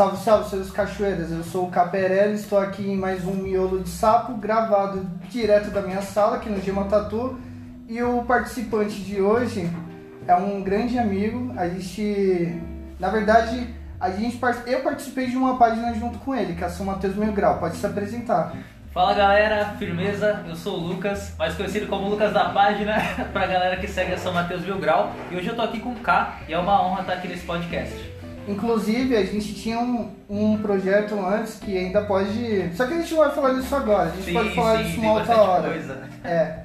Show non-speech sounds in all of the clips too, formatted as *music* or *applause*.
Salve, salve, seus cachoeiras. Eu sou o Caperelli, estou aqui em mais um Miolo de Sapo, gravado direto da minha sala, aqui no Gema Tatu. E o participante de hoje é um grande amigo. A gente, na verdade, a gente, eu participei de uma página junto com ele, que é São Mateus Mil Grau. Pode se apresentar. Fala galera, firmeza, eu sou o Lucas, mais conhecido como Lucas da página, *laughs* pra galera que segue a São Mateus Mil Grau. E hoje eu tô aqui com o K e é uma honra estar aqui nesse podcast. Inclusive, a gente tinha um, um projeto antes que ainda pode. Só que a gente não vai falar disso agora, a gente Sim, pode falar sim, disso uma outra hora. coisa. É.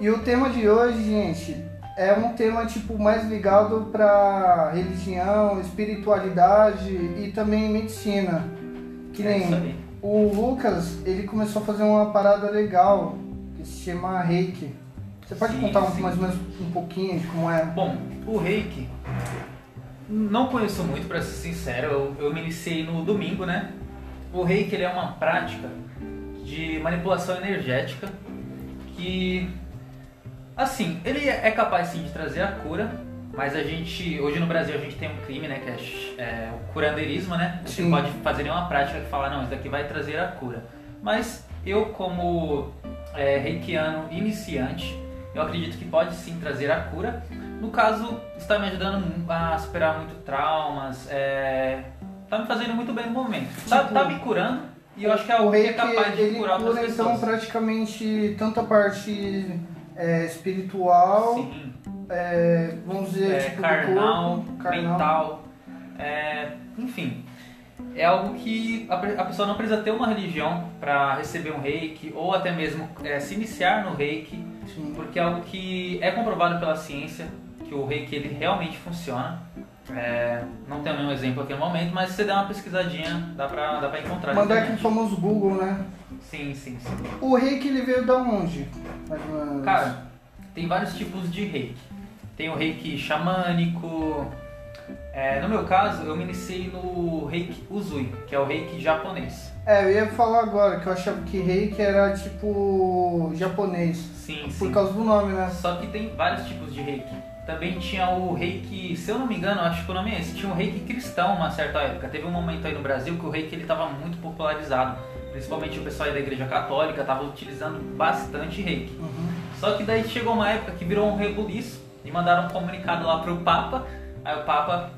E o tema de hoje, gente, é um tema tipo mais ligado pra religião, espiritualidade e também medicina. Que É nem aí. o Lucas, ele começou a fazer uma parada legal que se chama Reiki. Você pode Sim, contar um, mais ou menos um pouquinho de como é? Bom, o reiki, não conheço muito pra ser sincero, eu, eu me iniciei no domingo, né? O reiki ele é uma prática de manipulação energética que, assim, ele é capaz sim de trazer a cura, mas a gente, hoje no Brasil a gente tem um crime, né, que é, é o curandeirismo, né? Você Sim. pode fazer nenhuma prática que fala, não, isso daqui vai trazer a cura. Mas eu, como é, reikiano iniciante, eu acredito que pode sim trazer a cura. No caso, está me ajudando a superar muito traumas, é, tá me fazendo muito bem no momento. Tá, Tipo, tá me curando e eu acho que é o algo que é capaz de ele curar outras cura então pessoas. praticamente tanto a parte é, espiritual, Sim, é, vamos dizer, é, tipo, carnal, corpo, carnal. mental, é, enfim. É algo que a pessoa não precisa ter uma religião para receber um reiki ou até mesmo é, se iniciar no reiki, Sim. porque é algo que é comprovado pela ciência que o reiki ele realmente funciona. É, não tenho nenhum exemplo aqui no momento, mas se você der uma pesquisadinha, dá pra, dá pra encontrar. Mandar internet. famoso Google, né? Sim, sim, sim. O reiki ele veio da onde? Menos. Cara, tem vários tipos de reiki. Tem o reiki xamânico. É, no meu caso, eu me iniciei no reiki Uzui, que é o reiki japonês. É, eu ia falar agora que eu achava que reiki era tipo japonês. Sim, Por sim. causa do nome, né? Só que tem vários tipos de reiki. Também tinha o reiki, se eu não me engano, acho que o nome é esse, tinha o reiki cristão uma certa época. Teve um momento aí no Brasil que o reiki ele estava muito popularizado. Principalmente o pessoal aí da igreja católica estava utilizando bastante reiki. Uhum. Só que daí chegou uma época que virou um rebuliço e mandaram um comunicado lá pro Papa. Aí o Papa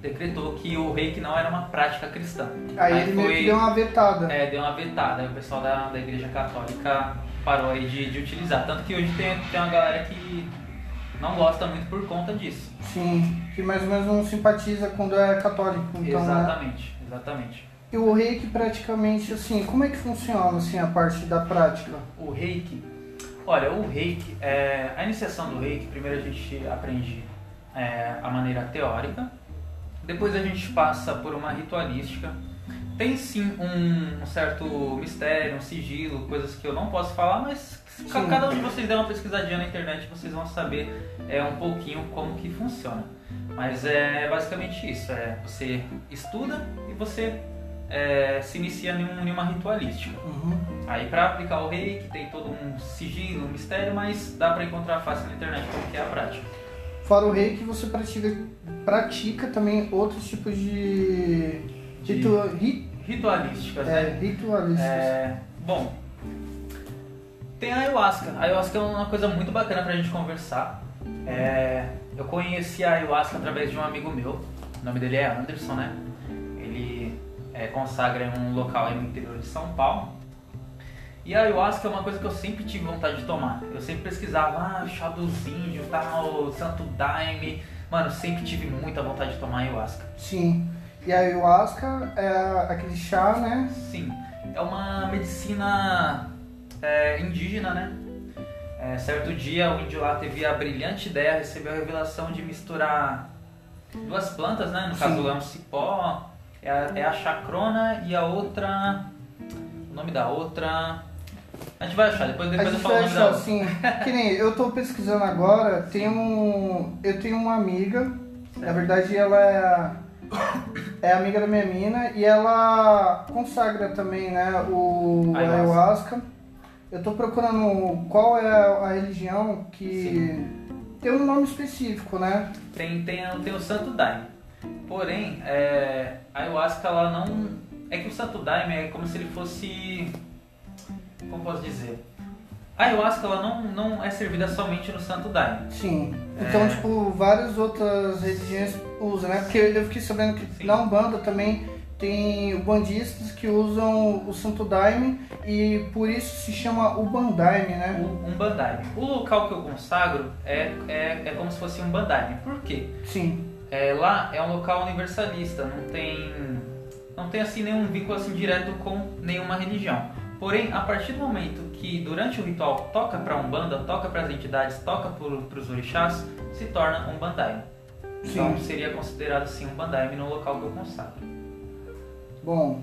decretou que o reiki não era uma prática cristã. Aí, ele meio que deu uma vetada. É, deu uma vetada. Aí o pessoal da, da igreja católica parou aí de, de utilizar. Tanto que hoje tem, tem uma galera que não gosta muito por conta disso. Sim, que mais ou menos não simpatiza quando é católico. Então, né? exatamente, exatamente. E o reiki praticamente assim, como é que funciona assim a parte da prática? O reiki, olha, o reiki, é, a iniciação do reiki, primeiro a gente aprende é, a maneira teórica, depois a gente passa por uma ritualística. Tem sim um, certo mistério, um sigilo, coisas que eu não posso falar, mas Sim. cada um de vocês der uma pesquisadinha na internet, vocês vão saber é, um pouquinho como que funciona. Mas é basicamente isso, é, você estuda e você é, se inicia em, um- em uma ritualística. Uhum. Aí pra aplicar o reiki tem todo um sigilo, um mistério, mas dá pra encontrar fácil na internet como que é a prática. Fora o reiki, você pratica, pratica também outros tipos de, De- ritu, ri, Ritualísticas, é, né? ritualísticos. É, bom, tem a ayahuasca. A ayahuasca é uma coisa muito bacana pra gente conversar. É, eu conheci a ayahuasca através de um amigo meu. O nome dele é Anderson, né? Ele é, consagra em um local aí no interior de São Paulo. E a ayahuasca é uma coisa que eu sempre tive vontade de tomar. Eu sempre pesquisava, ah, chá dos índios, tal, santo daime. Mano, eu sempre tive muita vontade de tomar ayahuasca. Sim. E a ayahuasca é aquele chá, né? Sim, é uma medicina é, indígena, né? É, certo dia o índio lá teve a brilhante ideia, recebeu a revelação de misturar duas plantas, né? No Sim. caso é um cipó, é a, é a chacrona e a outra. O nome da outra. A gente vai achar, depois, A depois eu gente falo vai achar assim, que nem eu tô pesquisando agora, tem um, eu tenho uma amiga, na verdade ela é, é amiga da minha mina e ela consagra também, né, o Ayahuasca. ayahuasca. Eu tô procurando qual é a religião que tem um nome específico, né? Tem, tem, tem o santo daime. Porém, é, a ayahuasca ela não. É que o Santo Daime é como se ele fosse. Como posso dizer? A ayahuasca ela não, não é servida somente no Santo Daime. Sim. Então, É. tipo, várias outras religiões usam, né? Porque eu fiquei sabendo que Sim. na Umbanda também tem bandistas que usam o Santo Daime e por isso se chama Ubandaime, né? O, um bandaime. O local que eu consagro é, é, é como se fosse um bandaime. Por quê? Sim. É, lá é um local universalista, não tem, não tem assim nenhum vínculo assim direto com nenhuma religião. Porém, a partir do momento que durante o ritual toca para Umbanda, toca para as entidades, toca para os orixás, se torna um bandaime. Então Sim. seria considerado sim um bandaime no local que eu consagro. Bom,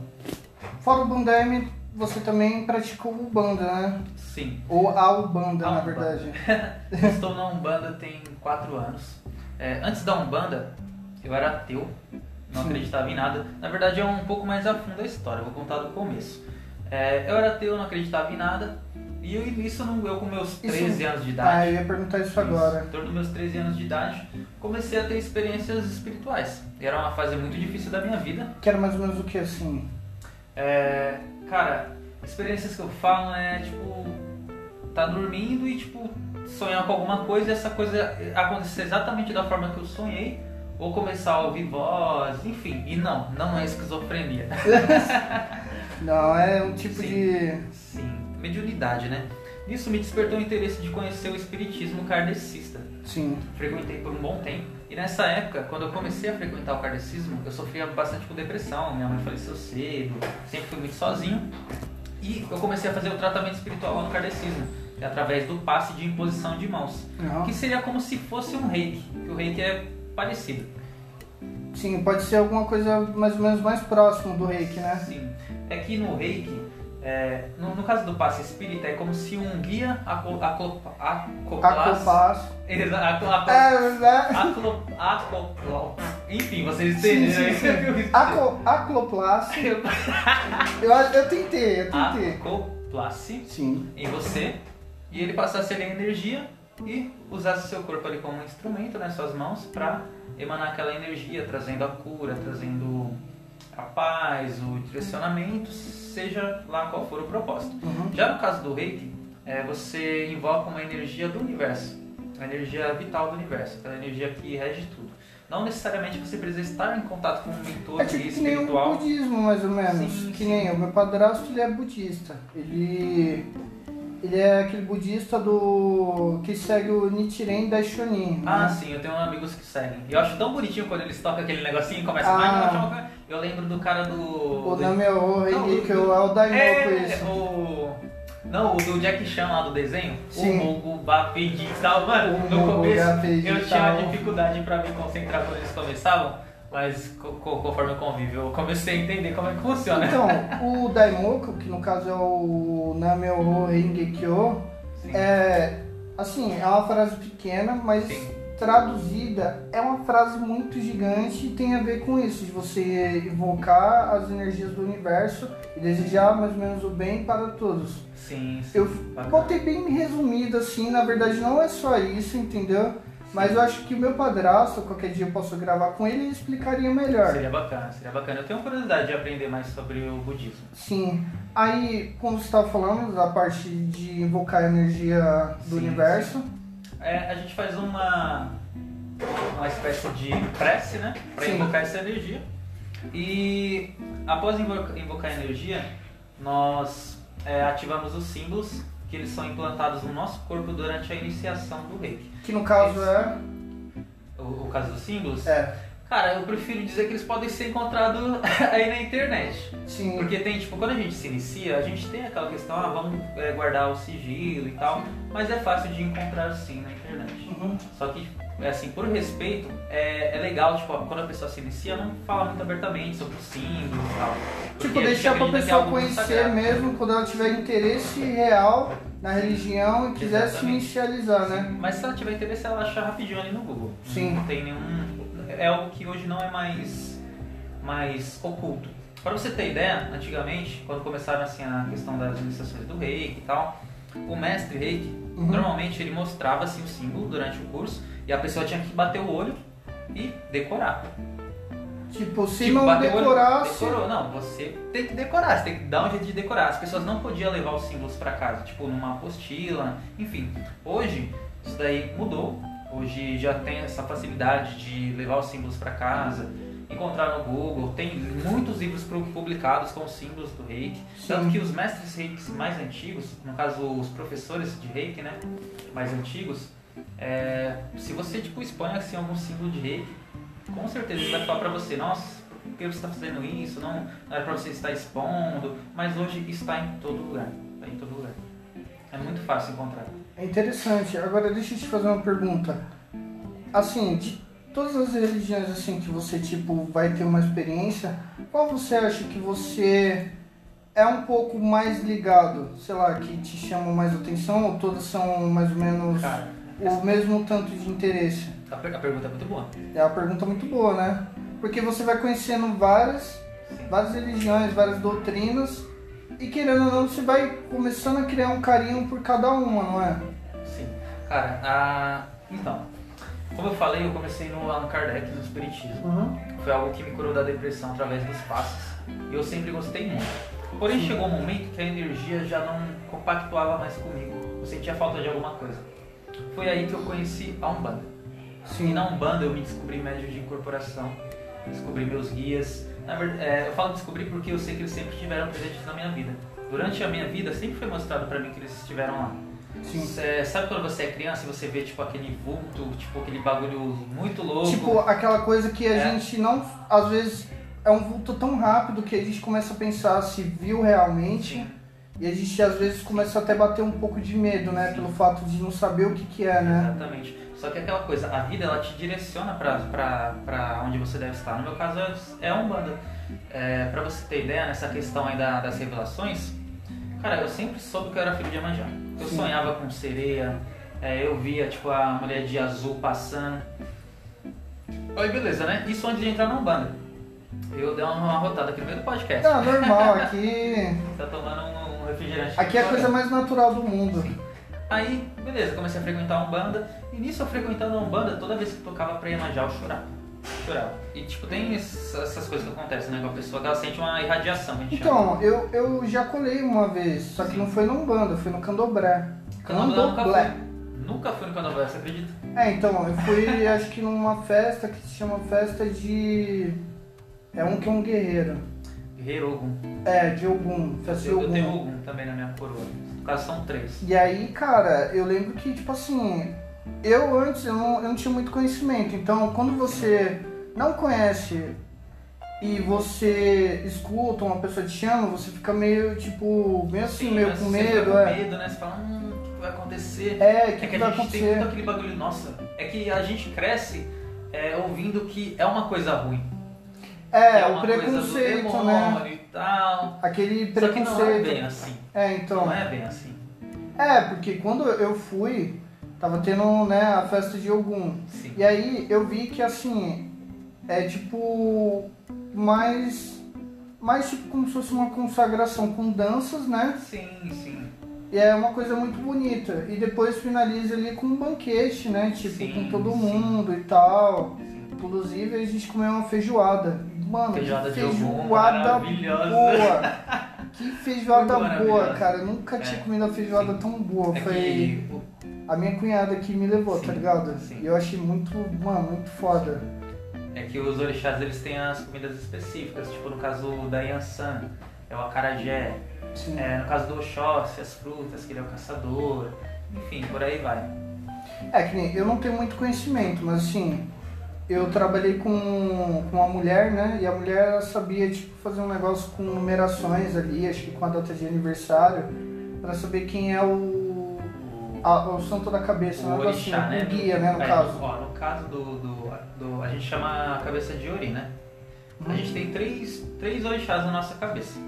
fora o Bandaime, você também praticou Ubanda, né? Sim. Ou a Ubanda, A na Umbanda. verdade. *laughs* Estou na Umbanda tem 4 anos. É, antes da Umbanda, eu era ateu, não Sim. acreditava em nada. Na verdade, é um pouco mais a fundo a história, vou contar do começo. É, eu era ateu, não acreditava em nada. E eu, isso não- eu com meus 13 anos de Ah, idade. eu ia perguntar isso Isso, agora. Em torno dos meus 13 anos de idade, comecei a ter experiências espirituais. Era uma fase muito difícil da minha vida. Que era mais ou menos o que assim? É, cara, experiências que eu falo é tipo, tá dormindo e tipo, sonhar com alguma coisa e essa coisa acontecer exatamente da forma que eu sonhei, ou começar a ouvir voz, enfim. E não, não é esquizofrenia. *laughs* *laughs* Não, é um tipo Sim. de. Sim, mediunidade, né? Isso me despertou o interesse de conhecer o espiritismo kardecista. Sim. frequentei por um bom tempo. E nessa época, quando eu comecei a frequentar o kardecismo, eu sofria bastante com depressão, minha mãe faleceu cedo, sempre fui muito sozinho. E eu comecei a fazer o tratamento espiritual no kardecismo, é através do passe de imposição de mãos, Não. que seria como se fosse um reiki, que o reiki é parecido. Sim, pode ser alguma coisa mais ou menos mais próximo do reiki, né? Sim. É que no reiki, é, no, no caso do passe espírita, é como se um guia aco- aco- acoplasse... Acopasso. Exa- aco- aco- É, aclo- acoplo- Enfim, vocês entenderam. sim. Aco, acloplasse. Eu, *laughs* eu tentei, eu tentei. Acoplasse Sim. em você e ele passasse ali a energia e usasse seu corpo ali como um instrumento, né, suas mãos, para emanar aquela energia, trazendo a cura, trazendo a paz, o direcionamento, seja lá qual for o propósito. Uhum. Já no caso do reiki, é, você invoca uma energia do universo, uma energia vital do universo, aquela energia que rege tudo. Não necessariamente você precisa estar em contato com um mentor É tipo que nem o budismo, mais ou menos. Sim, que sim. nem o meu padrasto, ele é budista. Ele. Ele é aquele budista do. que segue o Nichiren Daishonin. Ah, né? sim, eu tenho amigos que seguem. E eu acho tão bonitinho quando eles tocam aquele negocinho e começam Ah. a. Eu lembro do cara do. O do- Nameo Rengekyo é o Daimoku É, isso. o. Não, o do Jack Chan lá do desenho. Sim. O Mogo Bapedi e tal. Mano, O no Mogo começo eu tinha dificuldade pra me concentrar quando eles começavam. Mas co- co- conforme eu convivo, eu comecei a entender como é que funciona. Então, *laughs* o Daimoku, que no caso é o Nameo Rengekyo, é. Assim, é uma frase pequena, mas Sim. Traduzida é uma frase muito gigante e tem a ver com isso, de você invocar as energias do universo e desejar mais ou menos o bem para todos. Sim, sim. Eu Bacana. botei bem resumido assim, na verdade não é só isso, entendeu? Mas eu acho que o meu padrasto, qualquer dia eu posso gravar com ele, ele explicaria melhor. Seria bacana, seria bacana. Eu tenho curiosidade de aprender mais sobre o budismo. Sim. Aí, como você estava falando, da parte de invocar a energia do Sim, universo. É, a gente faz uma, uma espécie de prece, né? Para invocar essa energia. E após invoca- invocar a energia, nós é, ativamos os símbolos que eles são implantados no nosso corpo durante a iniciação do reiki. Que no caso é. O, o caso dos símbolos, É, cara, eu prefiro dizer que eles podem ser encontrados *laughs* aí na internet. sim. Porque tem, tipo, quando a gente se inicia, a gente tem aquela questão, ah, vamos é, guardar o sigilo e tal, mas é fácil de encontrar sim na internet. Uhum. Só que, é assim, por respeito, é, é legal, tipo, quando a pessoa se inicia, não fala muito abertamente sobre os símbolos e tal. Tipo, deixar pra é pessoa conhecer mesmo quando ela tiver interesse real na religião e quiser se Exatamente. inicializar, né? Mas se ela tiver interesse, ela acha rapidinho ali no Google. Sim. Não tem nenhum. É algo que hoje não é mais, mais oculto. Para você ter ideia, antigamente, quando começaram assim a questão das iniciações do reiki e tal, o mestre reiki, Uhum. normalmente ele mostrava assim, o símbolo durante o curso e a pessoa tinha que bater o olho e decorar. Tipo, se Tipo, não o olho, decorasse. Decorou. Não, você tem que decorar, você tem que dar um jeito de decorar. As pessoas não podiam levar os símbolos pra casa, tipo numa apostila, enfim. Hoje, isso daí mudou. Hoje já tem essa facilidade de levar os símbolos pra casa, encontrar no Google. Tem muitos livros pu- publicados com os símbolos do reiki. Sim. Tanto que os mestres reiki mais antigos, no caso os professores de reiki, né, mais antigos, é, se você tipo expõe assim algum símbolo de reiki, com certeza ele vai falar pra você, nossa, por que você está fazendo isso? Não, não era pra você estar expondo, mas hoje está em todo lugar. Está em todo lugar. É muito fácil encontrar. É interessante. Agora deixa eu te fazer uma pergunta. Assim, de todas as religiões assim que você tipo vai ter uma experiência, qual você acha que você é um pouco mais ligado? Sei lá, que te chama mais atenção ou todas são mais ou menos Cara, o mesmo tanto de interesse? a, per- a pergunta é muito boa. É uma pergunta muito boa, né? Porque você vai conhecendo várias, várias religiões, várias doutrinas e querendo ou não você vai começando a criar um carinho por cada uma, não é? Sim. Cara, a... então, como eu falei, eu comecei no Allan Kardec, no Espiritismo. Uhum. Foi algo que me curou da depressão através dos passos. E eu sempre gostei muito. Porém, chegou um momento que a energia já não compactuava mais comigo. Eu sentia falta de alguma coisa. Foi aí que eu conheci a Umbanda. E Sim. na Umbanda eu me descobri médio de incorporação, descobri meus guias. Verdade, é, eu falo descobrir porque eu sei que eles sempre estiveram presentes na minha vida. Durante a minha vida sempre foi mostrado pra mim que eles estiveram lá. Sim. Cê- sabe quando você é criança e você vê tipo aquele vulto, tipo aquele bagulho muito louco? Tipo, aquela coisa que a É. gente não. Às vezes é um vulto tão rápido que a gente começa a pensar se viu realmente. Sim. E a gente às vezes começa até a bater um pouco de medo, né? Pelo fato de não saber o que, que é, né? Exatamente. Só que aquela coisa, a vida ela te direciona pra onde você deve estar. No meu caso é a Umbanda. É, pra você ter ideia, nessa questão aí da- das revelações, cara, eu sempre soube que eu era filho de Iemanjá. Eu Sim. sonhava com sereia, é, eu via tipo a mulher de azul passando. Aí beleza, né? Isso antes de entrar na Umbanda. Eu dei uma rotada aqui no meio do podcast. Tá normal, aqui. *laughs* Tá tomando um refrigerante. Aqui é a coisa mais natural do mundo. Aí, beleza, comecei a frequentar a Umbanda. E nisso eu frequentando a Umbanda, toda vez que tocava pra Iemanjá, eu chorava. Chorava. E tipo, tem ess- essas coisas que acontecem, né? Com a pessoa que ela sente uma irradiação, a gente chama. Então, eu, eu já colei uma vez, só que não foi no Umbanda, foi no Candomblé. Candomblé nunca fui. Nunca fui no Candomblé, você acredita? É, então, eu fui *laughs* acho que numa festa que se chama festa de. É um que é um guerreiro. Guerreiro Ogum. É, de Ogum, festa de Eu, eu tenho Ogum. Ogum também na minha coroa. No caso são três. E aí, cara, eu lembro que, tipo assim, eu antes eu não, eu não tinha muito conhecimento. Então, quando você não conhece e você escuta uma pessoa te chama, você fica meio, tipo, meio assim, meio mas com medo, com é. medo, né? Você fala, hum, o que vai acontecer? É, o É que, que que a gente tem muito acontecer? aquele bagulho, nossa, é que a gente cresce é, ouvindo que é uma coisa ruim. É, é o preconceito, né? demônio e tal. Aquele Só que não é preconceito. bem assim. É, então. Não é bem assim. É, porque quando eu fui, tava tendo, né, a festa de Ogum. Sim. E aí eu vi que assim, é tipo mais mais tipo como se fosse uma consagração com danças, né? Sim, sim. E é uma coisa muito bonita. E depois finaliza ali com um banquete, né? Tipo, Sim, com todo sim. mundo e tal. sim. Inclusive a gente comeu uma feijoada. Mano, Feijoada que feijoada maravilhosa. boa. *laughs* Que feijoada boa, cara. Eu nunca tinha É, comido uma feijoada tão boa. É Foi que a minha cunhada que me levou, Sim, tá ligado? sim. E eu achei muito, mano, muito foda. É que os orixás eles têm as comidas específicas, tipo no caso da Yansan, é o acarajé, Sim. é, no caso do Oxóssi, as frutas, que ele é o caçador, enfim, por aí vai. É que nem, eu não tenho muito conhecimento, mas assim, eu trabalhei com, com uma mulher, né? E a mulher sabia, tipo, fazer um negócio com numerações ali, acho que com a data de aniversário, pra saber quem é o, a- o santo da cabeça, o orixá, assim, né? o guia, né, no é, caso. Ó, no caso do, do, do- A gente chama a cabeça de Ori, né? A gente tem três, três orixás na nossa cabeça.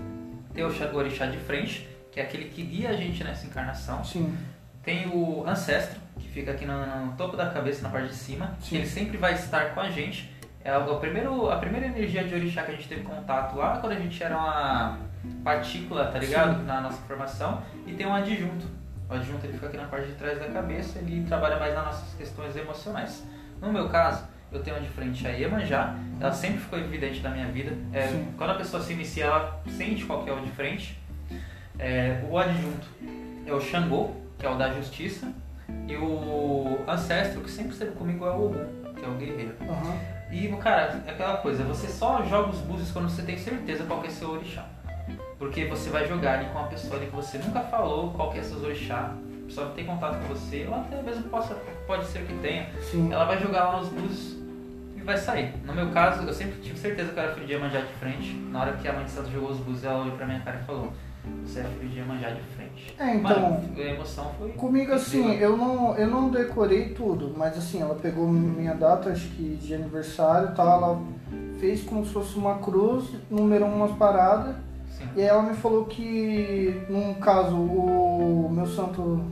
Tem o orixá- de frente, que é aquele que guia a gente nessa encarnação. Sim, Tem o ancestro, que fica aqui no, no topo da cabeça, na parte de cima, Sim. ele sempre vai estar com a gente. É a, o primeiro, a primeira energia de orixá que a gente teve contato lá quando a gente era uma partícula, tá ligado? Na nossa formação. E tem um adjunto. O adjunto ele fica aqui na parte de trás da cabeça, ele trabalha mais nas nossas questões emocionais. No meu caso, eu tenho de frente a Iemanjá, ela sempre ficou evidente na minha vida. É, quando a pessoa se inicia, ela sente qual que é o de frente. É, o adjunto é o Xangô, que é o da justiça, e o ancestro, que sempre esteve comigo, é o Ogum, que é o guerreiro. Aham. E, cara, é aquela coisa, você só joga os búzios quando você tem certeza qual que é seu orixá. Porque você vai jogar ali com uma pessoa ali que você nunca falou qual que é seu orixá, a pessoa não tem contato com você, ou até mesmo possa, pode ser que tenha. Sim. Ela vai jogar lá os búzios e vai sair. No meu caso, eu sempre tive certeza que eu era filho de Iemanjá de frente. Na hora que a mãe de santo jogou os búzios, ela olhou pra minha cara e falou: Você é filho de Iemanjá de frente. É, então, Mano, a emoção foi. Comigo assim, eu não, eu não decorei tudo, mas assim, ela pegou minha data, acho que de aniversário e tal, ela fez como se fosse uma cruz, numerou umas paradas. E aí ela me falou que, num caso, o meu santo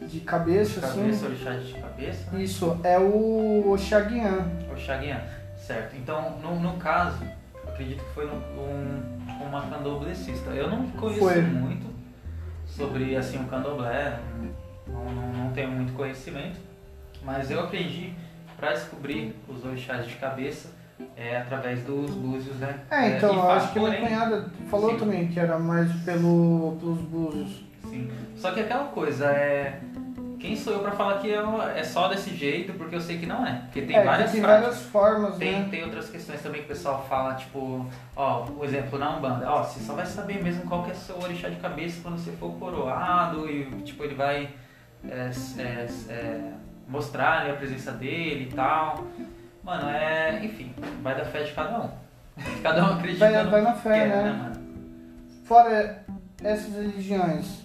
de cabeça, Cabeça, orixá de cabeça. assim, isso, é o Oxaguian. O Chaguian, certo. Então, no, no caso, acredito que foi um, uma candomblessista. Eu não conheço Foi. muito sobre assim o candomblé, não, não, não tenho muito conhecimento, mas eu aprendi para descobrir os orixás de cabeça é, através dos búzios, né? É, então, e eu acho que minha porém, cunhada falou Sim. também que era mais pelo, pelos búzios. Sim. Só que aquela coisa é. Quem sou eu para falar que é, é só desse jeito, porque eu sei que não é. Porque tem é, várias tem várias formas, Tem, né? tem outras questões também que o pessoal fala, tipo, ó, o exemplo na Umbanda, ó, você só vai saber mesmo qual que é seu orixá de cabeça quando você for coroado e, tipo, ele vai é, é, é, mostrar né, a presença dele e tal. Mano, é, enfim, vai da fé de cada um. *laughs* Cada um acredita Vai- vai na fé, quer, né? mano? Fora essas religiões,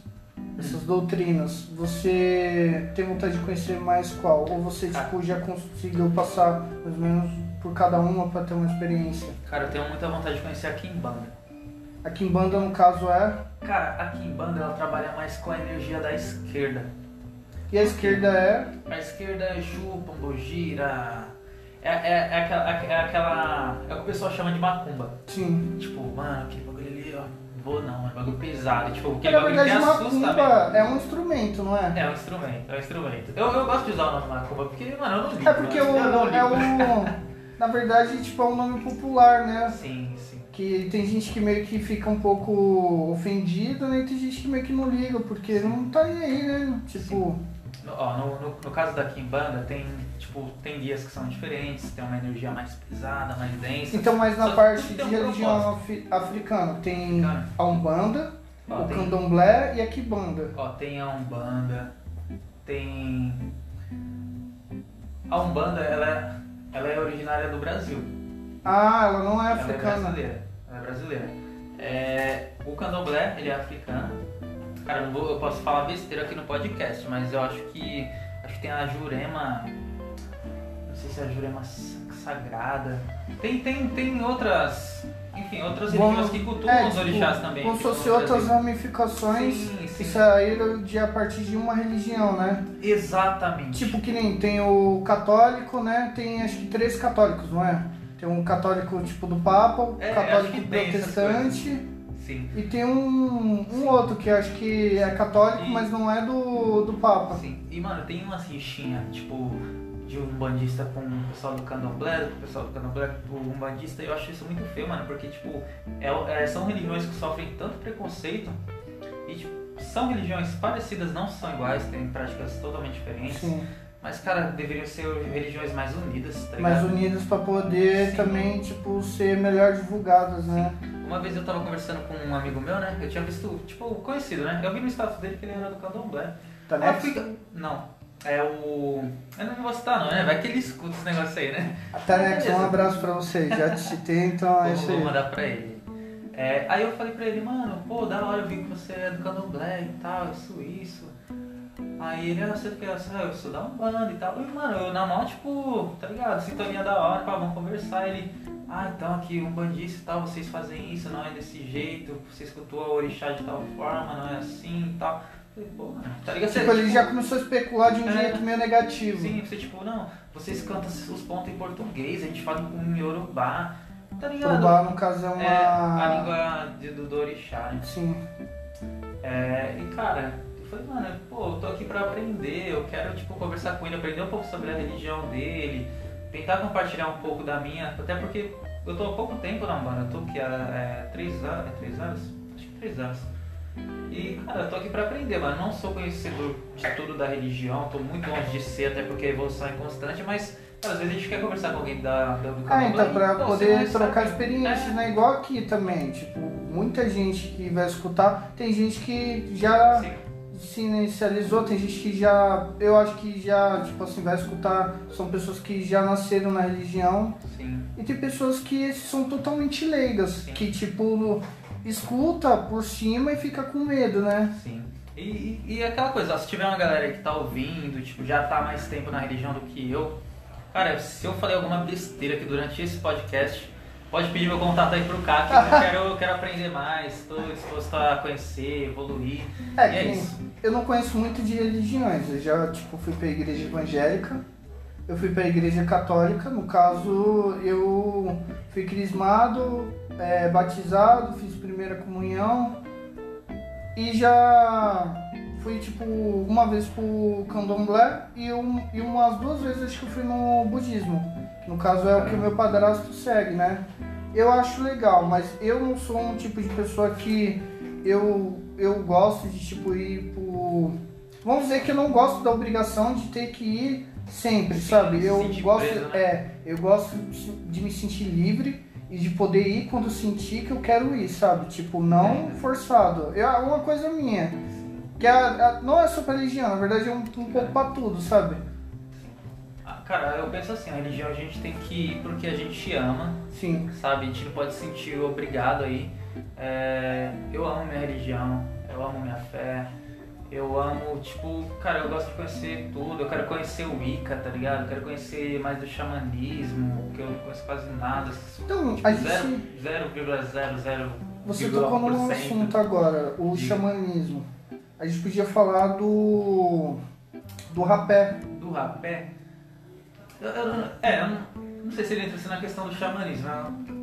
essas doutrinas, você tem vontade de conhecer mais qual? Ou você tipo, já conseguiu passar mais ou menos por cada uma para ter uma experiência? Cara, eu tenho muita vontade de conhecer a Kimbanda. A Kimbanda, no caso, é. Cara, a Kimbanda, ela trabalha mais com a energia da esquerda. E a esquerda é. A esquerda é Ju, Pombogira. É, é, é, aquela, é aquela. É o que o pessoal chama de macumba. Sim. Tipo, mano, aquele bagulho ali, ó. Vou não, é bagulho pesado. Tipo, aquele na bagulho que verdade, assusta macumba é um instrumento, não é? É um instrumento, é um instrumento. Eu, eu gosto de usar o nome macumba porque, mano, eu não ligo. É porque mano, o, eu é o. Na verdade, tipo, é um nome popular, né? Sim, sim. Que tem gente que meio que fica um pouco ofendido, né? E tem gente que meio que não liga, porque não tá aí, né? Tipo. Ó, no, no, no caso da Kimbanda, tem, tipo, tem dias que são diferentes, tem uma energia mais pesada, mais densa. Então, mas na parte de um religião propósito. afri- africana, tem Cara, a Umbanda, ó, o tem- Candomblé e a Kibanda. Ó, tem a Umbanda, tem. A Umbanda, ela é, ela é originária do Brasil. Ah, ela não é Ela é africana. brasileira. Ela é brasileira. É, o candomblé, ele é africano. Cara, eu, vou, eu posso falar besteira aqui no podcast, mas eu acho que. Acho que tem a Jurema. Se é a Jurema sa- Sagrada. Tem, tem, tem outras. Enfim, outras Bom, religiões que cultuam é, os tipo, orixás também. Como que se fosse são outras ramificações Sim, que sim. saíram de a partir de uma religião, né? Exatamente. Tipo que nem tem o católico, né? Tem acho que três católicos, não é? Tem um católico tipo do Papa, o É, católico que protestante Sim. e tem um, um outro que acho que é católico, E- mas não é do, do Papa. Sim. E mano, tem umas rixinhas, tipo, de um bandista com o pessoal do candomblé, com o pessoal do candomblé com um bandista, eu acho isso muito feio, mano, porque tipo, é, é- são religiões que sofrem tanto preconceito e tipo, são religiões parecidas, não são iguais, têm práticas totalmente diferentes. Sim. Mas, cara, deveriam ser religiões mais unidas, tá ligado? mais unidas para poder Sim. também tipo ser melhor divulgadas, né? Uma vez eu tava conversando com um amigo meu, né? Eu tinha visto, tipo, conhecido, né? Eu vi no status dele que ele era do candomblé. Tá Aí fui- Não. É o. Eu não vou citar, não, né? Vai que ele escuta esse negócio aí, né? Tanex, um Beleza. abraço pra você. Já te citei, então é Vou, isso vou aí. mandar pra ele. É, aí eu falei pra ele, mano, pô, da hora eu vi que você é do candomblé e tal, isso, isso. Aí ele, ah, você quer, ah, eu sou da Umbanda e tal. E, mano, eu na mão, tipo, tá ligado? Sintonia da hora, pá, vamos conversar. Ele, ah, então aqui um bandista e tal, vocês fazem isso, não é desse jeito, você escutou a orixá de tal forma, não é assim e tal. Tá ligado? Tipo, ele já começou a especular de um É. jeito meio negativo. Sim, você tipo, não, vocês cantam os pontos em português, a gente fala em Yorubá, tá ligado? Urubá, no caso, é uma. É, a língua de, do, do orixá, né? Sim. É, e cara, eu falei, mano, pô, eu tô aqui pra aprender, eu quero, tipo, conversar com ele, aprender um pouco sobre a religião dele, tentar compartilhar um pouco da minha, até porque eu tô há pouco tempo na banda, eu tô aqui há é, três anos, é três anos? Acho que três anos. E, cara, eu tô aqui pra aprender, mas não sou conhecedor de tudo da religião, tô muito longe de ser, até porque a evolução é constante, mas às vezes a gente quer conversar com alguém da, da do Ah, então pra pô, poder trocar experiências, É. né? Igual aqui também, tipo, muita gente que vai escutar, tem gente que já Sim. se inicializou, tem gente que já, eu acho que já, tipo assim, vai escutar, são pessoas que já nasceram na religião, Sim. e tem pessoas que são totalmente leigas, Sim. que tipo, escuta por cima e fica com medo, né? Sim. E, e, e aquela coisa, ó, se tiver uma galera que tá ouvindo, tipo, já tá mais tempo na religião do que eu, cara, se eu falei alguma besteira aqui durante esse podcast, pode pedir meu contato aí pro Cá, que eu *laughs* quero, eu quero aprender mais, tô disposto a conhecer, evoluir. É, e é isso. eu não conheço muito de religiões, eu já, tipo, fui pra igreja evangélica, eu fui pra igreja católica, no caso, eu fui crismado, é, batizado, fiz primeira comunhão e já fui, tipo, uma vez pro candomblé e, um, e umas duas vezes acho que eu fui no budismo, no caso é o que o meu padrasto segue, né? Eu acho legal, mas eu não sou um tipo de pessoa que eu, eu gosto de tipo ir pro. Vamos dizer que eu não gosto da obrigação de ter que ir sempre, sabe? Eu gosto, né? é, eu gosto de me sentir livre e de poder ir quando sentir que eu quero ir, sabe? Tipo, não É. forçado. É uma coisa minha. Que a, a- não é só pra religião, na verdade é um, um pouco pra tudo, sabe? Ah, Cara, eu penso assim, a religião a gente tem que ir porque a gente ama, Sim. sabe? A gente não pode se sentir obrigado aí. É, eu amo minha religião, eu amo minha fé, eu amo, tipo, cara, eu gosto de conhecer tudo, eu quero conhecer o Wicca, tá ligado? Eu quero conhecer mais do xamanismo, que eu não conheço quase nada. Então, Tipo, a gente. 0,00. Você tocou num 1%. assunto agora, o Diga. xamanismo. A gente podia falar do. do rapé. do rapé. Eu, eu não- é, eu não, não sei se ele entra assim na questão do xamanismo. eu acho-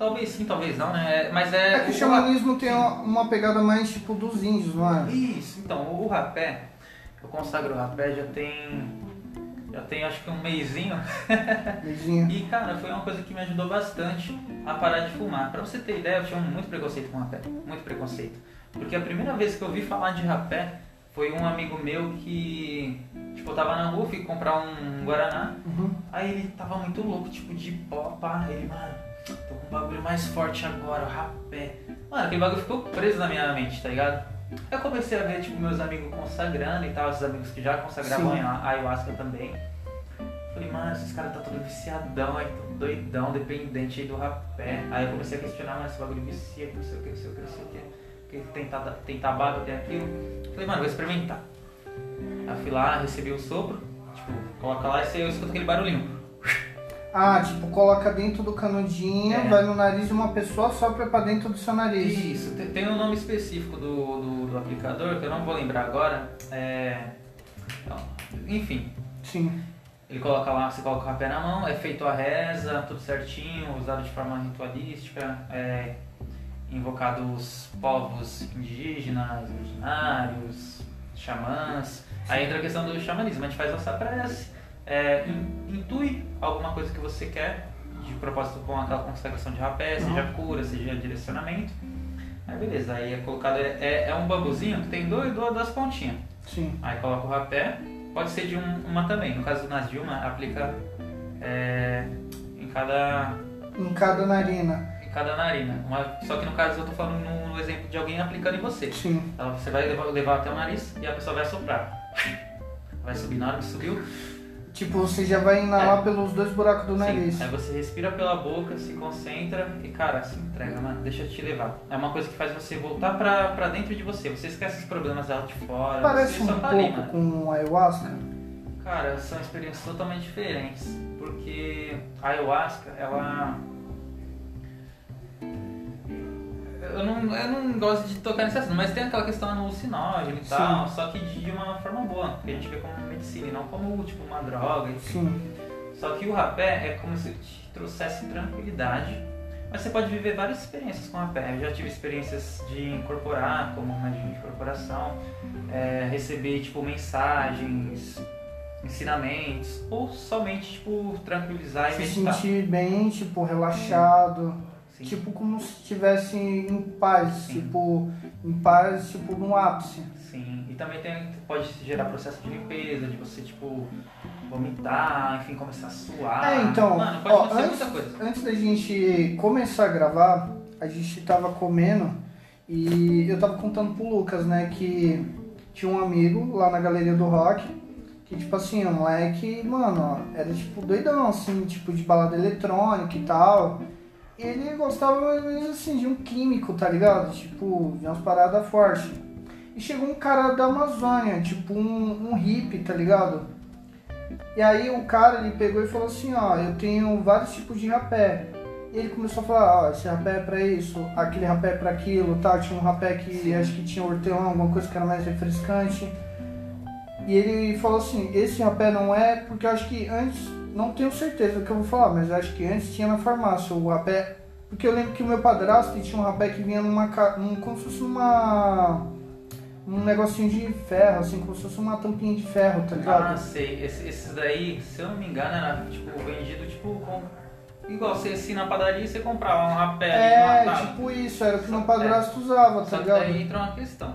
talvez sim, talvez não, né? Mas é. É que o xamanismo tem uma, pegada mais tipo dos índios, não é? Isso, então, o rapé, eu consagro o rapé já tem. Já tem acho que um mêsinho. Beijinho. *laughs* E cara, foi uma coisa que me ajudou bastante a parar de fumar. Pra você ter ideia, eu tinha muito preconceito com rapé. Muito preconceito. Porque a primeira vez que eu ouvi falar de rapé foi um amigo meu que. Tipo, eu tava na rua, fui comprar um Guaraná. Uhum. Aí ele tava muito louco, tipo, de pó, pá. Ele, mano, tô com um bagulho mais forte agora, o rapé. Mano, aquele bagulho ficou preso na minha mente, tá ligado? Eu comecei a ver, tipo, meus amigos consagrando e tal, esses amigos que já consagravam Sim. a ayahuasca também. Falei, mano, esses caras tá todo viciadão aí, todo doidão, dependente aí do rapé. Aí eu comecei a questionar, mas esse bagulho vicia, não sei o que, não sei o que, não sei o que. Porque tem, ta- tem tabaco, tem aquilo. Falei, mano, vou experimentar. Aí fui lá, recebi o sopro, tipo, coloca lá e você- eu escuto aquele barulhinho. Ah, tipo, coloca dentro do canudinho, É. vai no nariz de uma pessoa, sopra pra dentro do seu nariz. Isso, tem, um nome específico do, do, do aplicador que eu não vou lembrar agora. É. então, enfim, Sim. ele coloca lá, você coloca o rapé na mão, é feito a reza, tudo certinho, usado de forma ritualística, é invocado os povos indígenas, originários, xamãs. Aí entra a questão do xamanismo, a gente faz nossa prece, é, in- intui alguma coisa que você quer, de propósito com aquela consagração de rapé, seja cura, seja direcionamento. Aí beleza, aí é colocado, é, é- é um bambuzinho que tem dois, duas, duas pontinhas. Sim. Aí coloca o rapé, pode ser de um- uma também. No caso do Nas Dilma, aplica é, em, cada, Em cada narina. em cada narina. Uma- só que no caso eu tô falando no, no exemplo de alguém aplicando em você. Sim. Então, você vai levar, levar até o nariz e a pessoa vai soprar. Vai subir na hora que subiu. Tipo, você já vai inalar pelos dois buracos do sim, nariz. Aí você respira pela boca, se concentra e cara, se entrega, mano. Deixa eu te levar. É uma coisa que faz você voltar pra, pra dentro de você. Você esquece os problemas lá de fora. Parece um tá ali, pouco mano. com ayahuasca. Cara, são experiências totalmente diferentes, porque a ayahuasca, ela. Eu não, eu não gosto de tocar nesse assunto, mas tem aquela questão alucinógena e Sim. tal, só que de uma forma boa, que a gente vê como medicina e não como tipo uma droga, enfim. Sim. Só que o rapé é como se te trouxesse tranquilidade, mas você pode viver várias experiências com o rapé. Eu já tive experiências de incorporar, como uma de incorporação, é, receber tipo mensagens ensinamentos, ou somente, tipo, tranquilizar e Se meditar. sentir bem, tipo, relaxado. Sim. Tipo, como se estivesse em paz, Sim. tipo, em paz, tipo, no ápice. Sim, e também tem, pode gerar processo de limpeza, de você, tipo, vomitar, enfim, começar a suar. É, então, Mano, pode ó, antes, muita coisa. antes da gente começar a gravar, a gente tava comendo e eu tava contando pro Lucas, né, que tinha um amigo lá na galeria do rock, que tipo assim, o moleque, mano, era tipo doidão, assim, tipo de balada eletrônica e tal. Ele gostava mais ou menos assim de um químico, tá ligado? Tipo, de umas paradas fortes. E chegou um cara da Amazônia, tipo um, um hippie, tá ligado? E aí o cara ele pegou e falou assim, ó, eu tenho vários tipos de rapé. E ele começou a falar, ó, esse rapé é pra isso, aquele rapé é pra aquilo, tal. Tinha um rapé que acho que tinha hortelã, alguma coisa que era mais refrescante. E ele falou assim, esse rapé não é, porque eu acho que antes, não tenho certeza do que eu vou falar, mas acho que antes tinha na farmácia o rapé. Porque eu lembro que o meu padrasto tinha um rapé que vinha numa, num, como se fosse numa. um negocinho de ferro, assim, como se fosse uma tampinha de ferro, tá ligado? Ah, sei. Esse- esses daí, se eu não me engano, era tipo vendido tipo com. Igual você assim na padaria você comprava um rapé É, tipo isso, era o que Só- meu padrasto usava, Só tá que ligado? daí entra uma questão.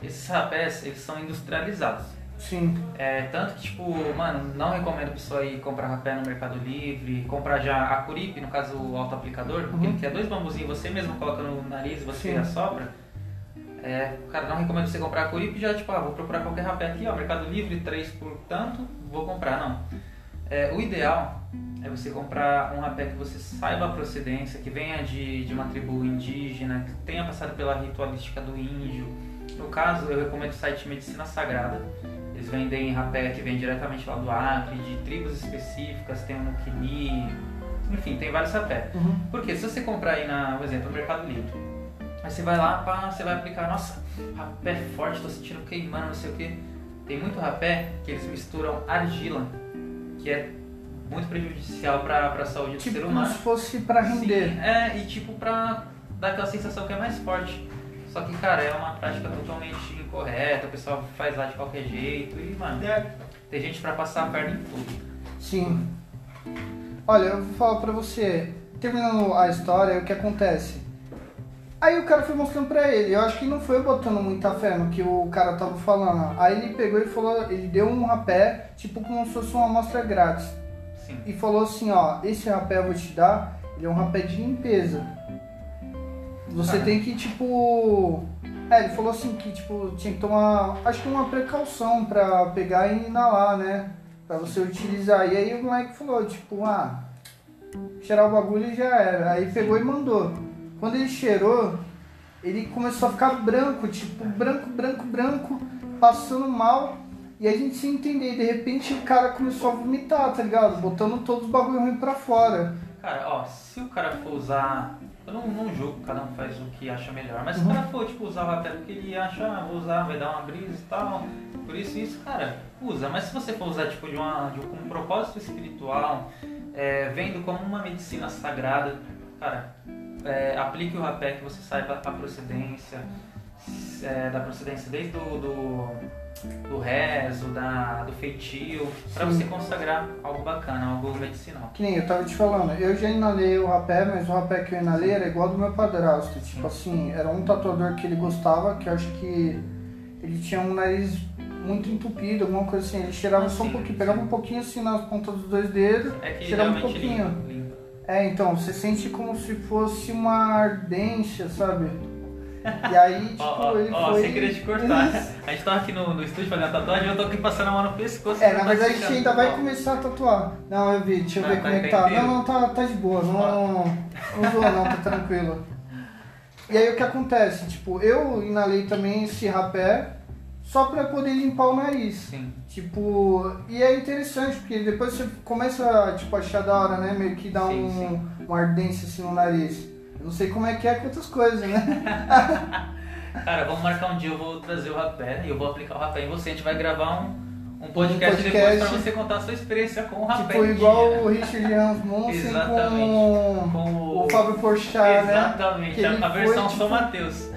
Esses rapés, eles são industrializados. Sim. É, tanto que, tipo, mano, não recomendo a pessoa ir comprar rapé no Mercado Livre, comprar já a Curipe, no caso o auto-aplicador, porque Uhum. ele quer dois bambuzinhos, você mesmo coloca no nariz e você Sim. assopra. É, cara, não recomendo você comprar a Curipe já, tipo, ah, vou procurar qualquer rapé aqui, ó, Mercado Livre, 3 por tanto, vou comprar, não. É, o ideal é você comprar um rapé que você saiba a procedência, que venha de, de uma tribo indígena, que tenha passado pela ritualística do índio. No caso, eu recomendo o site Medicina Sagrada. Eles vendem rapé que vem diretamente lá do Acre, de tribos específicas, tem o Nukini, enfim, tem vários rapé. Uhum. Porque se você comprar aí, na, por exemplo, no Mercado Livre, aí você vai lá, pá, você vai aplicar, nossa, rapé forte, tô sentindo queimando, não sei o que. Tem muito rapé que eles misturam argila, que é muito prejudicial para a saúde do Tipo ser como humano. se fosse pra render. Sim, é, e tipo pra dar aquela sensação que é mais forte. Só que, cara, é uma prática totalmente incorreta, o pessoal faz lá de qualquer jeito e, mano, tem gente pra passar a perna em tudo. Sim. Olha, eu vou falar pra você, terminando a história, o que acontece. Aí o cara foi mostrando pra ele, eu acho que não foi botando muita fé no que o cara tava falando. Aí ele pegou e falou, ele deu um rapé, tipo como se fosse uma amostra grátis. Sim. E falou assim, ó, esse rapé eu vou te dar, ele é um rapé de limpeza. Você Ah. tem que, tipo. É, ele falou assim que, tipo, tinha que tomar, acho que uma precaução pra pegar e inalar, né? Pra você utilizar. E aí o moleque falou, tipo, ah, cheirar o bagulho e já era. Aí pegou e mandou. Quando ele cheirou, ele começou a ficar branco, tipo, branco, branco, branco, passando mal. E a gente sem entender, de repente o cara começou a vomitar, tá ligado? Botando todos os bagulho ruim pra fora. Cara, ó, se o cara for usar. Eu não, não julgo, cada um faz o que acha melhor. Mas se Uhum. o cara for, tipo, usar o rapé porque ele acha, ah, vou usar, vai dar uma brisa e tal. Por isso, isso, cara, usa. Mas se você for usar, tipo, de, uma, de um propósito espiritual, é, vendo como uma medicina sagrada, cara, é, aplique o rapé que você saiba a procedência, é, da procedência desde o do, do rezo, da, do feitio, pra Sim. você consagrar algo bacana, algo medicinal. Que nem eu tava te falando, eu já inalei o rapé, mas o rapé que eu inalei era igual do meu padrasto. Tipo assim, era um tatuador que ele gostava, que eu acho que ele tinha um nariz muito entupido, alguma coisa assim. Ele cheirava só um Sim, pouquinho, sim. pegava um pouquinho assim nas pontas dos dois dedos, É cheirava um pouquinho. limpa, limpa. É, então, você sente como se fosse uma ardência, sabe? E aí, *laughs* tipo, Ó, ó, ele ó, foi... sem querer te cortar. A gente tava aqui no, no estúdio fazendo a tatuagem e eu tô aqui passando a mão no pescoço. É, na tá verdade a gente ainda vai começar a tatuar. Não, eu vi, deixa eu Ah, ver tá, como é que tá? Não, não, tá, tá de boa, não, não zoa não, tá tranquilo. E aí o que acontece? Tipo, eu inalei também esse rapé só pra poder limpar o nariz. Sim. Tipo, e é interessante, porque depois você começa tipo, a achar da hora, né? Meio que dá Sim, um, sim. uma ardência assim no nariz. Não sei como é que é com outras coisas, né? *laughs* Cara, vamos marcar um dia, eu vou trazer o rapé e eu vou aplicar o rapé em você. A gente vai gravar um, um podcast, podcast. depois pra você contar a sua experiência com o rapé. tipo, igual dia. o Richard Exatamente. com, Com o- o Fábio Porchat, né? Exatamente, a, a versão foi, São tipo, Mateus.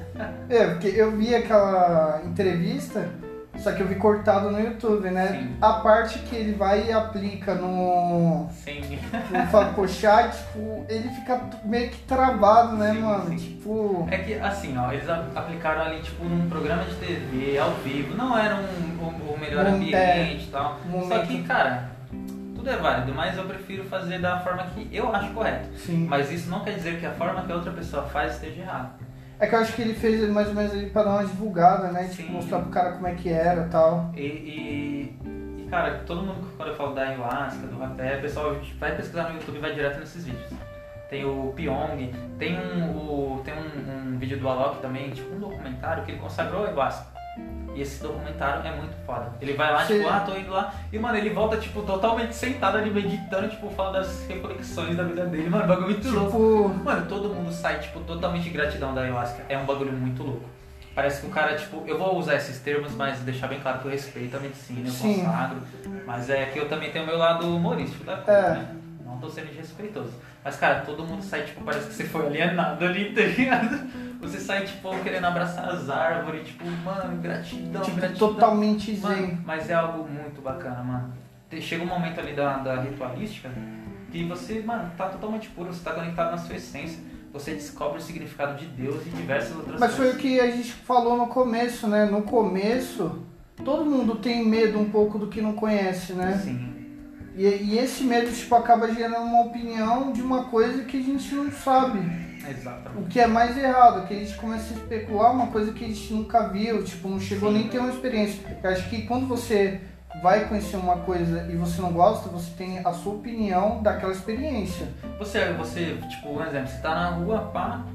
É, porque eu vi aquela entrevista, Só que eu vi cortado no YouTube, né? Sim. A parte que ele vai e aplica no, Sim. no Facochá, *laughs* tipo, ele fica meio que travado, né, Sim, mano? sim. Tipo. É que assim, ó, eles aplicaram ali tipo num programa de TV, ao vivo, não era um, o, o melhor Um- ambiente e tal. um Só que, momento- cara, tudo é válido, mas eu prefiro fazer da forma que eu acho correta. Sim. Mas isso não quer dizer que a forma que a outra pessoa faz esteja errada. É que eu acho que ele fez mais ou menos ali pra dar uma divulgada, né? Tipo, Sim. mostrar pro cara como é que era e tal. E, e, e, cara, todo mundo, quando eu falo da ayahuasca, do rapé, o pessoal vai pesquisar no YouTube e vai direto nesses vídeos. Tem o Pyong, tem um, o, tem um, um vídeo do Alok também, tipo um documentário que ele consagrou a ayahuasca. E esse documentário é muito foda. Ele vai lá, Sim. tipo, ah, tô indo lá. E, mano, ele volta, tipo, totalmente sentado ali meditando, tipo, fala das reflexões da vida dele. Mano, bagulho muito louco. Tipo, Mano, todo mundo sai, tipo, totalmente de gratidão da ayahuasca. É um bagulho muito louco. Parece que o cara, tipo, eu vou usar esses termos, mas deixar bem claro que eu respeito a medicina, eu Sim. consagro. Mas é que eu também tenho o meu lado humorístico da coisa, É. né? Não tô sendo desrespeitoso. Mas, cara, todo mundo sai, tipo, parece que você foi alienado ali, tá ligado? *laughs* Você sai, tipo, querendo abraçar as árvores, tipo, mano, gratidão, tipo gratidão. totalmente zen. Mas é algo muito bacana, mano. Chega um momento ali da, da ritualística que você, mano, tá totalmente puro, você tá conectado na sua essência. Você descobre o significado de Deus e diversas outras Mas foi o coisas. que a gente falou no começo, né? No começo, todo mundo tem medo um pouco do que não conhece, né? Sim, E, e esse medo, tipo, acaba gerando uma opinião de uma coisa que a gente não sabe. O exatamente. que é mais errado, que a gente começa a especular uma coisa que a gente nunca viu, tipo, não chegou Sim. nem a ter uma experiência. Eu acho que quando você vai conhecer uma coisa e você não gosta, você tem a sua opinião daquela experiência. Você, você, tipo, um exemplo, você tá na rua, pá,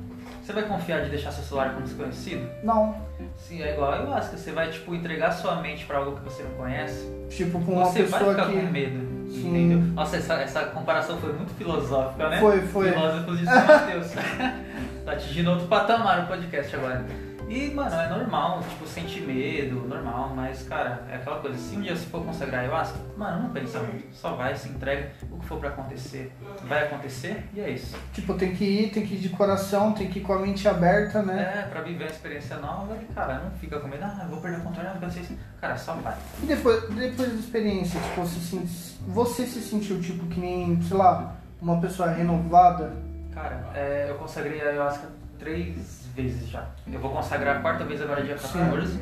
você vai confiar de deixar seu celular com um desconhecido? Não. Sim, é igual a ayahuasca, você vai, tipo, entregar sua mente pra algo que você não conhece? Tipo, com uma Você vai pessoa ficar que. com medo, Sim. entendeu? Nossa, essa, essa comparação foi muito filosófica, né? Foi, foi. Filósofos de São Mateus. tá atingindo outro patamar o podcast agora. E, mano, é normal, tipo, sentir medo, normal, mas, cara, é aquela coisa, se um dia você for consagrar ayahuasca, mano, não pensa muito, só vai, se entrega, o que for pra acontecer, vai acontecer, e é isso. Tipo, tem que ir, tem que ir de coração, tem que ir com a mente aberta, né? É, pra viver uma experiência nova, e, cara, não fica com medo, ah, eu vou perder o controle, não sei isso. Cara, só vai. E depois, depois da experiência, tipo, você, se- você se sentiu, tipo, que nem, sei lá, uma pessoa renovada? Cara, é, eu consagrei a ayahuasca três vezes já. Eu vou consagrar a quarta vez agora dia 14.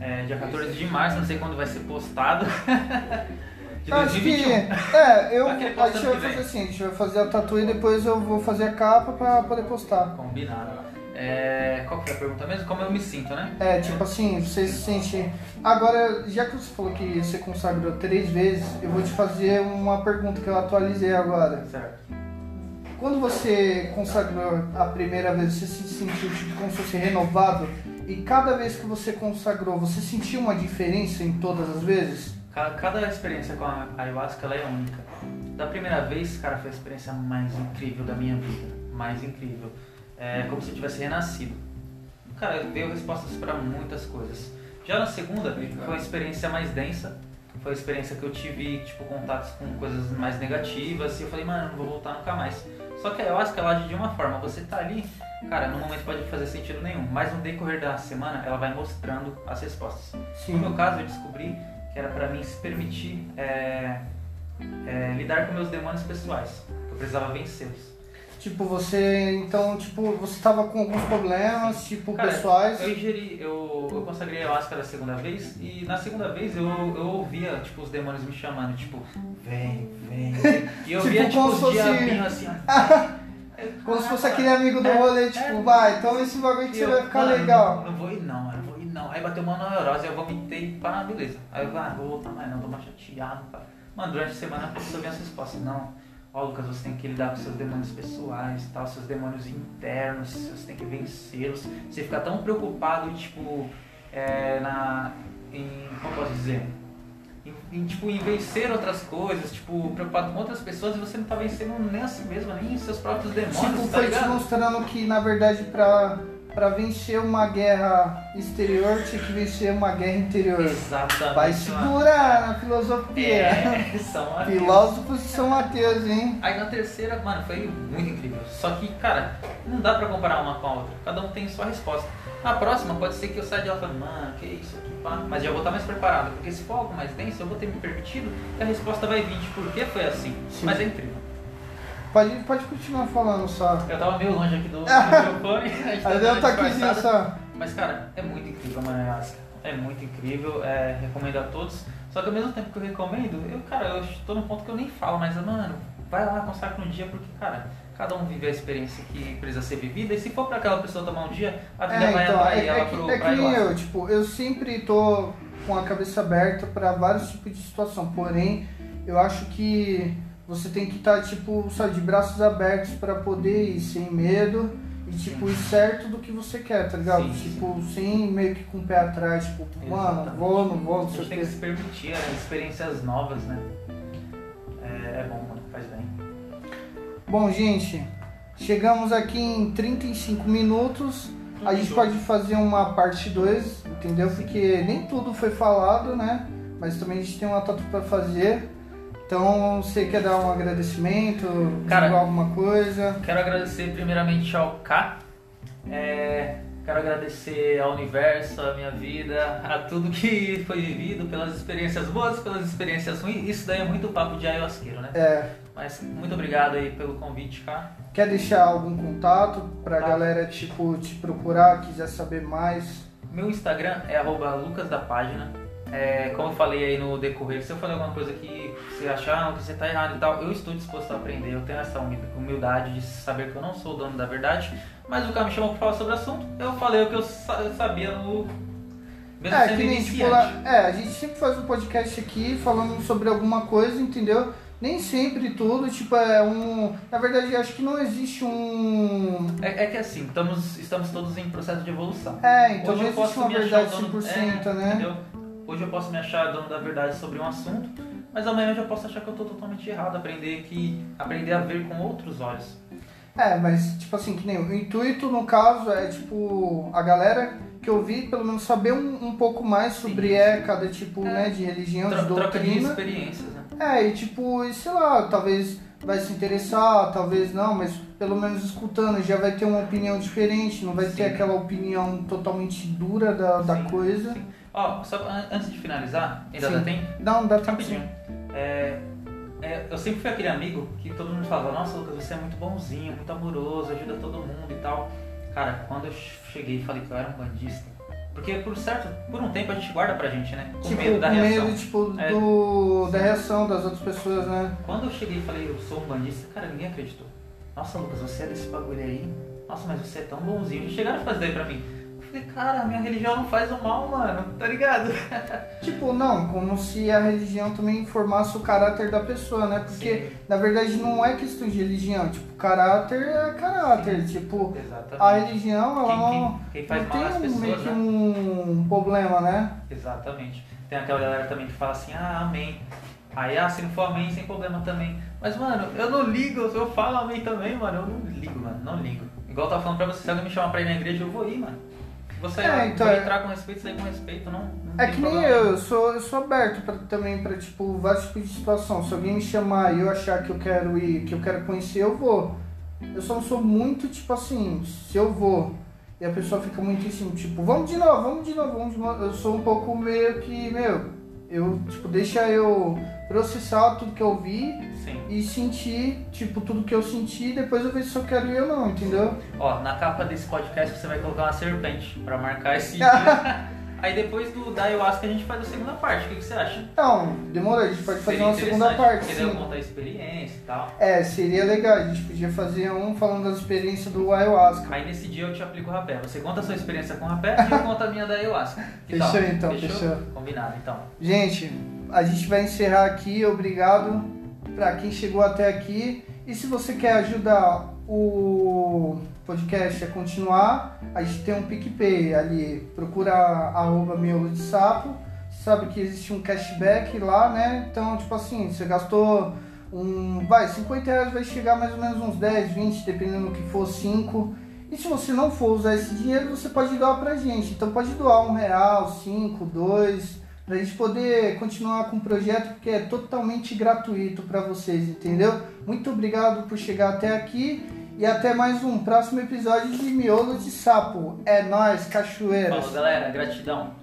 É, dia 14 de março, não sei quando vai ser postado. *laughs* de Eu acho que. 2021. É, eu. A gente vai que fazer assim, a gente vai fazer a tatu e depois eu vou fazer a capa pra poder postar. Combinado. É, qual que foi a pergunta mesmo? Como eu me sinto, né? É, tipo assim, você se sente. Agora, já que você falou que você consagrou três vezes, eu vou te fazer uma pergunta que eu atualizei agora. Certo. Quando você consagrou a primeira vez, você se sentiu tipo, como se fosse renovado? E cada vez que você consagrou, você sentiu uma diferença em todas as vezes? Ca- Cada experiência com a ayahuasca é única. Da primeira vez, cara, foi a experiência mais incrível da minha vida. Mais incrível. É como se eu tivesse renascido. Cara, veio respostas para muitas coisas. Já na segunda, foi uma experiência mais densa. Foi a experiência que eu tive, tipo, contatos com coisas mais negativas. E eu falei, mano, não vou voltar nunca mais. Só que a ayahuasca, ela age de uma forma. Você tá ali, cara, no momento pode fazer sentido nenhum. Mas no decorrer da semana, ela vai mostrando as respostas. No meu caso, eu descobri que era pra mim se permitir é, é, lidar com meus demônios pessoais. que Eu precisava vencê-los. Tipo, você. Então, tipo, você tava com alguns problemas, tipo, Cara, pessoais. Eu ingeri, eu, eu consagrei a ayahuasca da segunda vez e na segunda vez eu, eu ouvia, tipo, os demônios me chamando, tipo, vem, vem, vem. E eu Tipo, via, tipo, os fosse- diabinhos assim. *laughs* Como se fosse aquele amigo do É, rolê, é. tipo, vai, toma esse bagulho que você vai ficar mano, legal. Não, não vou ir não, eu não vou ir não. Aí bateu uma neurose, eu vomitei, pá, beleza. Aí eu, ah, vou voltar mais não, tô mais chateado, pá. Mano, durante a semana eu recebi as respostas, não. Ó, Lucas, você tem que lidar com seus demônios pessoais, tal, seus demônios internos, você tem que vencê-los. Você fica tão preocupado, tipo, é, na, em, como posso dizer? Em, em, tipo, em vencer outras coisas, tipo, preocupado com outras pessoas e você não tá vencendo nem a si mesmo, nem os seus próprios demônios, Tipo, tá foi te ligado? mostrando que, na verdade, pra, pra vencer uma guerra exterior tinha que vencer uma guerra interior. Exatamente. Vai mano. segurar na filosofia. É, *laughs* são ateus. Filósofos de São Mateus, hein? Aí na terceira, mano, foi muito incrível. Só que, cara, não dá pra comparar uma com a outra. Cada um tem sua resposta. A próxima pode ser que eu saia de lá falando, mano, que isso aqui, pá. Mas já vou estar mais preparado. Porque se for algo mais denso, eu vou ter me permitido e a resposta vai vir de por que foi assim. Sim. Mas é incrível. Pode, pode continuar falando só. Eu tava meio longe aqui do, do *laughs* microfone. Aí deu um uma toquezinho disfarçada. só. Mas, cara, é muito incrível a Madagascar. É muito incrível, é, recomendo a todos. Só que ao mesmo tempo que eu recomendo, eu, cara, eu tô num ponto que eu nem falo, mas, mano, vai lá, consacra um dia, porque, cara, cada um vive a experiência que precisa ser vivida. E se for pra aquela pessoa tomar um dia, a vida É, vai então, atrair é, ela é pro que, é pra que nem eu, tipo, eu sempre tô com a cabeça aberta pra vários tipos de situação, porém, eu acho que você tem que estar, tipo, sabe, de braços abertos pra poder ir sem medo e, tipo, ir certo do que você quer, tá ligado? Sim, tipo, sem meio que com o pé atrás, tipo, mano, Exatamente. vou, não vou, não sei o tem que se permitir é, experiências novas, né? É, é bom, mano, faz bem. Bom, gente, chegamos aqui em 35 minutos. A gente pode fazer uma parte 2, entendeu? Porque nem tudo foi falado, né? Mas também a gente tem uma tatu pra fazer. Então, você quer dar um agradecimento, Cara, alguma coisa? Quero agradecer primeiramente ao K. É, quero agradecer ao universo, à minha vida, a tudo que foi vivido, pelas experiências boas, pelas experiências ruins. Isso daí é muito papo de ayahuasqueiro, né? É, Mas muito obrigado aí pelo convite, K. quer deixar algum contato pra Tá. galera, tipo, te procurar, quiser saber mais? Meu Instagram é arroba. É, como eu falei aí no decorrer, se eu falei alguma coisa que você achar que você tá errado e tal, eu estou disposto a aprender. Eu tenho essa humi- humildade de saber que eu não sou o dono da verdade. Mas o cara me chamou pra falar sobre o assunto, eu falei o que eu sa- sabia no. Mesmo É, que nem, tipo, lá, é, a gente sempre faz um podcast aqui falando sobre alguma coisa, entendeu? Nem sempre tudo, tipo, é um. Na verdade, acho que não existe um. É, é que assim, estamos, estamos todos em processo de evolução. É, então Hoje não eu posso existe uma verdade o dono- 100%, é, né? Entendeu? Hoje eu posso me achar dono da verdade sobre um assunto, mas amanhã eu já posso achar que eu tô totalmente errado, aprender que aprender a ver com outros olhos. É, mas, tipo assim, que nem o intuito, no caso, é, tipo, a galera que eu vi, pelo menos, saber um, um pouco mais sobre Sim. é, cada tipo, É. né, de religião, Tro- de troca de doutrina. experiências, né? É, e tipo, e sei lá, talvez vai se interessar, talvez não, mas pelo menos escutando já vai ter uma opinião diferente, não vai ter Sim. aquela opinião totalmente dura da, da Sim, coisa. sim. Ó, só an- antes de finalizar, ainda Sim. tempo? Não, dá tempo Rapidinho. É, é, eu sempre fui aquele amigo que todo mundo falava, nossa Lucas, você é muito bonzinho, muito amoroso, ajuda todo mundo e tal. Cara, quando eu cheguei e falei que eu era um bandista, porque por certo, por um tempo a gente guarda pra gente, né? Com Tipo, medo da com reação. medo, tipo, É. do, da reação das outras pessoas, né? Quando eu cheguei e falei, eu sou um bandista, cara, ninguém acreditou. Nossa, Lucas, você é desse bagulho aí? Nossa, mas você é tão bonzinho. Chegaram a fazer pra mim. Falei, cara, minha religião não faz o mal, mano, tá ligado? *laughs* Tipo, não, como se a religião também formasse o caráter da pessoa, né? Porque, na verdade, não é questão de religião, tipo, caráter é caráter, tipo, Exatamente. a religião, ela Quem- não, quem, quem faz não tem pessoas, meio que né? um problema, né? Exatamente. Tem aquela galera também que fala assim, ah, amém. Aí, ah, se não for amém, sem problema também. Mas, mano, eu não ligo, eu falo amém também, mano. Eu não ligo, mano, não ligo. Igual eu tava falando pra você, se alguém me chamar pra ir na igreja, eu vou ir, mano. Você É, então, entrar com respeito, sair com respeito, não, não É que nem problema. eu, eu sou, eu sou aberto pra, também pra, tipo, vários tipos de situação. Se alguém me chamar e eu achar que eu quero ir, que eu quero conhecer, eu vou. Eu só não sou muito, tipo assim, se eu vou e a pessoa fica muito em cima, tipo, vamos de novo, vamos de novo, vamos de novo. Eu sou um pouco meio que, meu, eu, tipo, deixa eu processar tudo que eu vi Sim. e sentir, tipo, tudo que eu senti, depois eu vejo se eu quero ir ou não, entendeu? Ó, na capa desse podcast você vai colocar uma serpente pra marcar esse *laughs* dia. Aí depois do da ayahuasca a gente faz a segunda parte, o que, que você acha? Então, demorou, a gente pode fazer uma segunda parte, sim. contar a experiência e tal. É, seria legal. A gente podia fazer um falando das experiências do ayahuasca. Aí nesse dia eu te aplico o rapé. Você conta a sua experiência com o rapé e eu conto a minha da ayahuasca. *laughs* Que Fechou, tal? então, fechou. Combinado, então. Gente, a gente vai encerrar aqui. Obrigado para quem chegou até aqui. E se você quer ajudar o podcast a continuar, a gente tem um PicPay ali. Procura arroba miolo de sapo. Sabe que existe um cashback lá, né? Então, tipo assim, você gastou um. Vai, 50 reais vai chegar mais ou menos uns 10, 20, dependendo do que for 5. E se você não for usar esse dinheiro, você pode doar pra gente. Então pode doar um real, cinco, dois, pra gente poder continuar com o projeto, porque é totalmente gratuito para vocês, entendeu? Muito obrigado por chegar até aqui e até mais um próximo episódio de Miolo de Sapo. É nós, cachoeiras. Falou, galera. Gratidão.